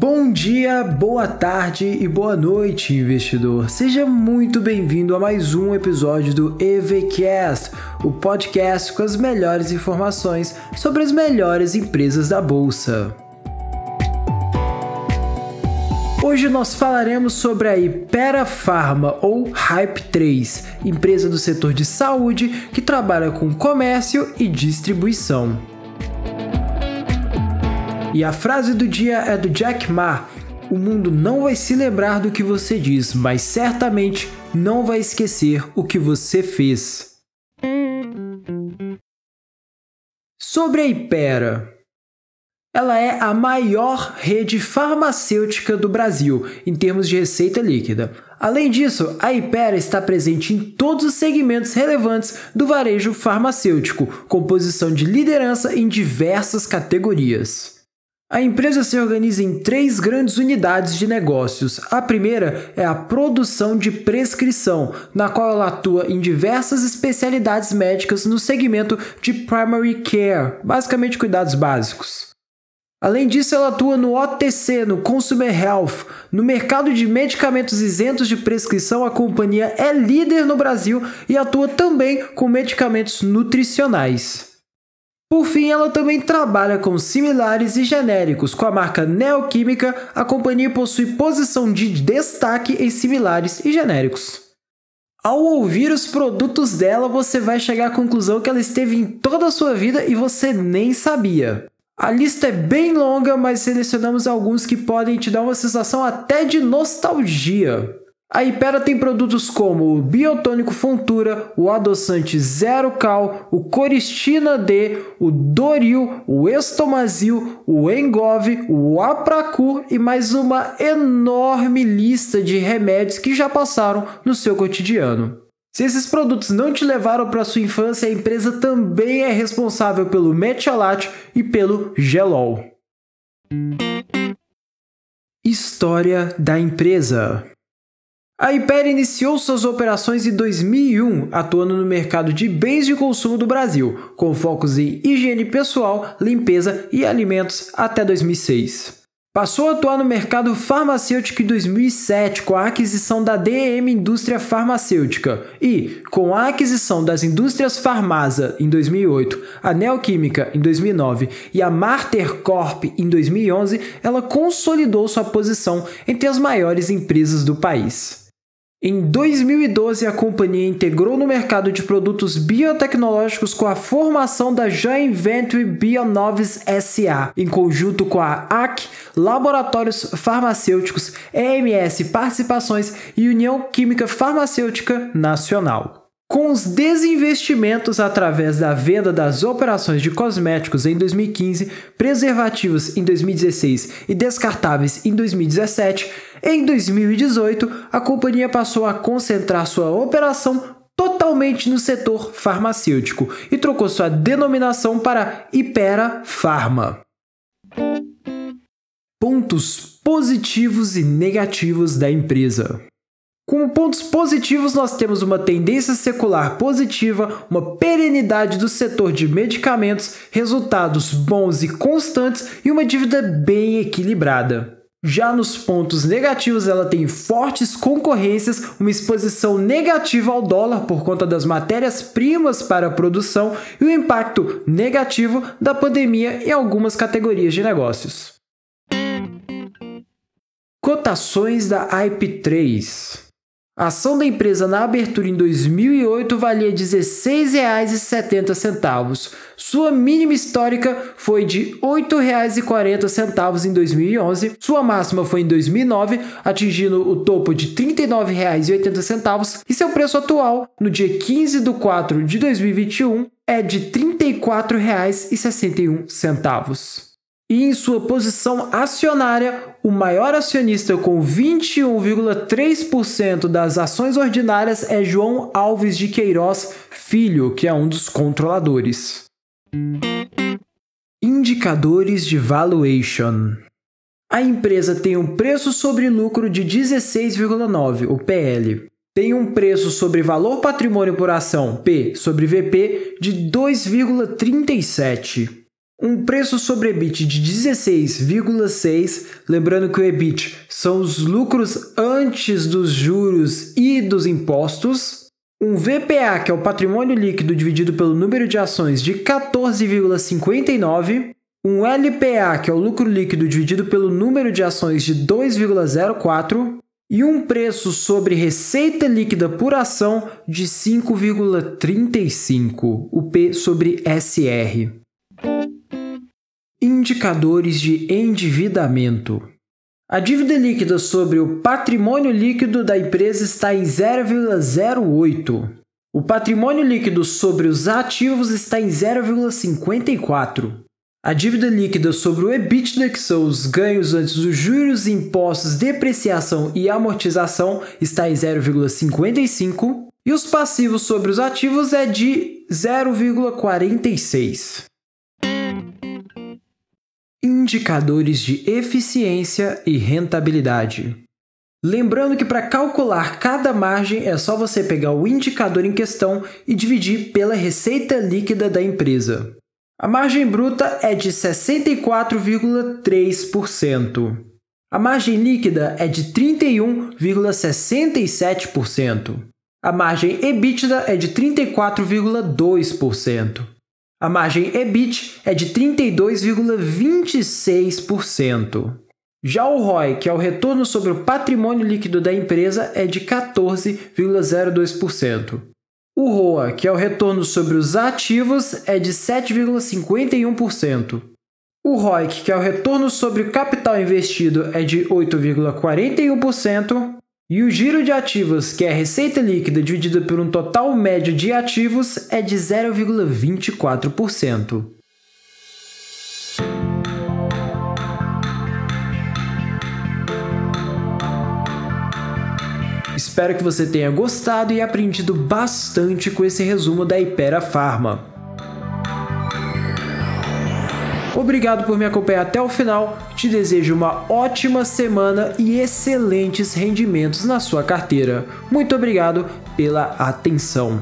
Bom dia, boa tarde e boa noite, investidor. Seja muito bem-vindo a mais um episódio do EVCast, o podcast com as melhores informações sobre as melhores empresas da bolsa. Hoje nós falaremos sobre a Ipera Pharma ou Hype 3, empresa do setor de saúde que trabalha com comércio e distribuição. E a frase do dia é do Jack Ma: O mundo não vai se lembrar do que você diz, mas certamente não vai esquecer o que você fez. Sobre a Ipera. Ela é a maior rede farmacêutica do Brasil em termos de receita líquida. Além disso, a Ipera está presente em todos os segmentos relevantes do varejo farmacêutico, com posição de liderança em diversas categorias. A empresa se organiza em três grandes unidades de negócios. A primeira é a produção de prescrição, na qual ela atua em diversas especialidades médicas no segmento de primary care, basicamente cuidados básicos. Além disso, ela atua no OTC, no Consumer Health. No mercado de medicamentos isentos de prescrição, a companhia é líder no Brasil e atua também com medicamentos nutricionais. Por fim, ela também trabalha com similares e genéricos. Com a marca Neoquímica, a companhia possui posição de destaque em similares e genéricos. Ao ouvir os produtos dela, você vai chegar à conclusão que ela esteve em toda a sua vida e você nem sabia. A lista é bem longa, mas selecionamos alguns que podem te dar uma sensação até de nostalgia. A Ipera tem produtos como o Biotônico Fontura, o Adoçante Zero Cal, o Coristina D, o Doril, o Estomazil, o Engove, o Apracur e mais uma enorme lista de remédios que já passaram no seu cotidiano. Se esses produtos não te levaram para sua infância, a empresa também é responsável pelo Metiolate e pelo Gelol. História da empresa a Hyper iniciou suas operações em 2001, atuando no mercado de bens de consumo do Brasil, com focos em higiene pessoal, limpeza e alimentos até 2006. Passou a atuar no mercado farmacêutico em 2007 com a aquisição da DM Indústria Farmacêutica e, com a aquisição das indústrias Farmasa em 2008, a Neoquímica em 2009 e a Marter Corp em 2011, ela consolidou sua posição entre as maiores empresas do país. Em 2012, a companhia integrou no mercado de produtos biotecnológicos com a formação da Joint Venture Bionovis SA, em conjunto com a AC, Laboratórios Farmacêuticos, EMS Participações e União Química Farmacêutica Nacional. Com os desinvestimentos através da venda das operações de cosméticos em 2015, preservativos em 2016 e descartáveis em 2017, em 2018 a companhia passou a concentrar sua operação totalmente no setor farmacêutico e trocou sua denominação para Ipera Pharma. Pontos positivos e negativos da empresa. Como pontos positivos, nós temos uma tendência secular positiva, uma perenidade do setor de medicamentos, resultados bons e constantes e uma dívida bem equilibrada. Já nos pontos negativos, ela tem fortes concorrências, uma exposição negativa ao dólar por conta das matérias-primas para a produção e o impacto negativo da pandemia em algumas categorias de negócios. Cotações da IP3 a ação da empresa na abertura em 2008 valia R$ 16,70. Sua mínima histórica foi de R$ 8,40 em 2011. Sua máxima foi em 2009, atingindo o topo de R$ 39,80. E seu preço atual, no dia 15 de 4 de 2021, é de R$ 34,61 e em sua posição acionária, o maior acionista com 21,3% das ações ordinárias é João Alves de Queiroz Filho, que é um dos controladores. Indicadores de valuation. A empresa tem um preço sobre lucro de 16,9, o PL. Tem um preço sobre valor patrimônio por ação, P sobre VP, de 2,37 um preço sobre EBIT de 16,6, lembrando que o EBIT são os lucros antes dos juros e dos impostos, um VPA, que é o patrimônio líquido dividido pelo número de ações, de 14,59, um LPA, que é o lucro líquido dividido pelo número de ações, de 2,04, e um preço sobre receita líquida por ação de 5,35, o P sobre SR. Indicadores de endividamento. A dívida líquida sobre o patrimônio líquido da empresa está em 0,08. O patrimônio líquido sobre os ativos está em 0,54. A dívida líquida sobre o EBITDA, que são os ganhos antes dos juros, impostos, depreciação e amortização, está em 0,55 e os passivos sobre os ativos é de 0,46. Indicadores de eficiência e rentabilidade. Lembrando que para calcular cada margem é só você pegar o indicador em questão e dividir pela receita líquida da empresa. A margem bruta é de 64,3%. A margem líquida é de 31,67%. A margem EBITDA é de 34,2%. A margem EBIT é de 32,26%. Já o ROI, que é o retorno sobre o patrimônio líquido da empresa, é de 14,02%. O ROA, que é o retorno sobre os ativos, é de 7,51%. O ROIC, que é o retorno sobre o capital investido, é de 8,41%. E o giro de ativos, que é a receita líquida dividida por um total médio de ativos, é de 0,24%. Espero que você tenha gostado e aprendido bastante com esse resumo da Ipera Pharma. Obrigado por me acompanhar até o final. Te desejo uma ótima semana e excelentes rendimentos na sua carteira. Muito obrigado pela atenção.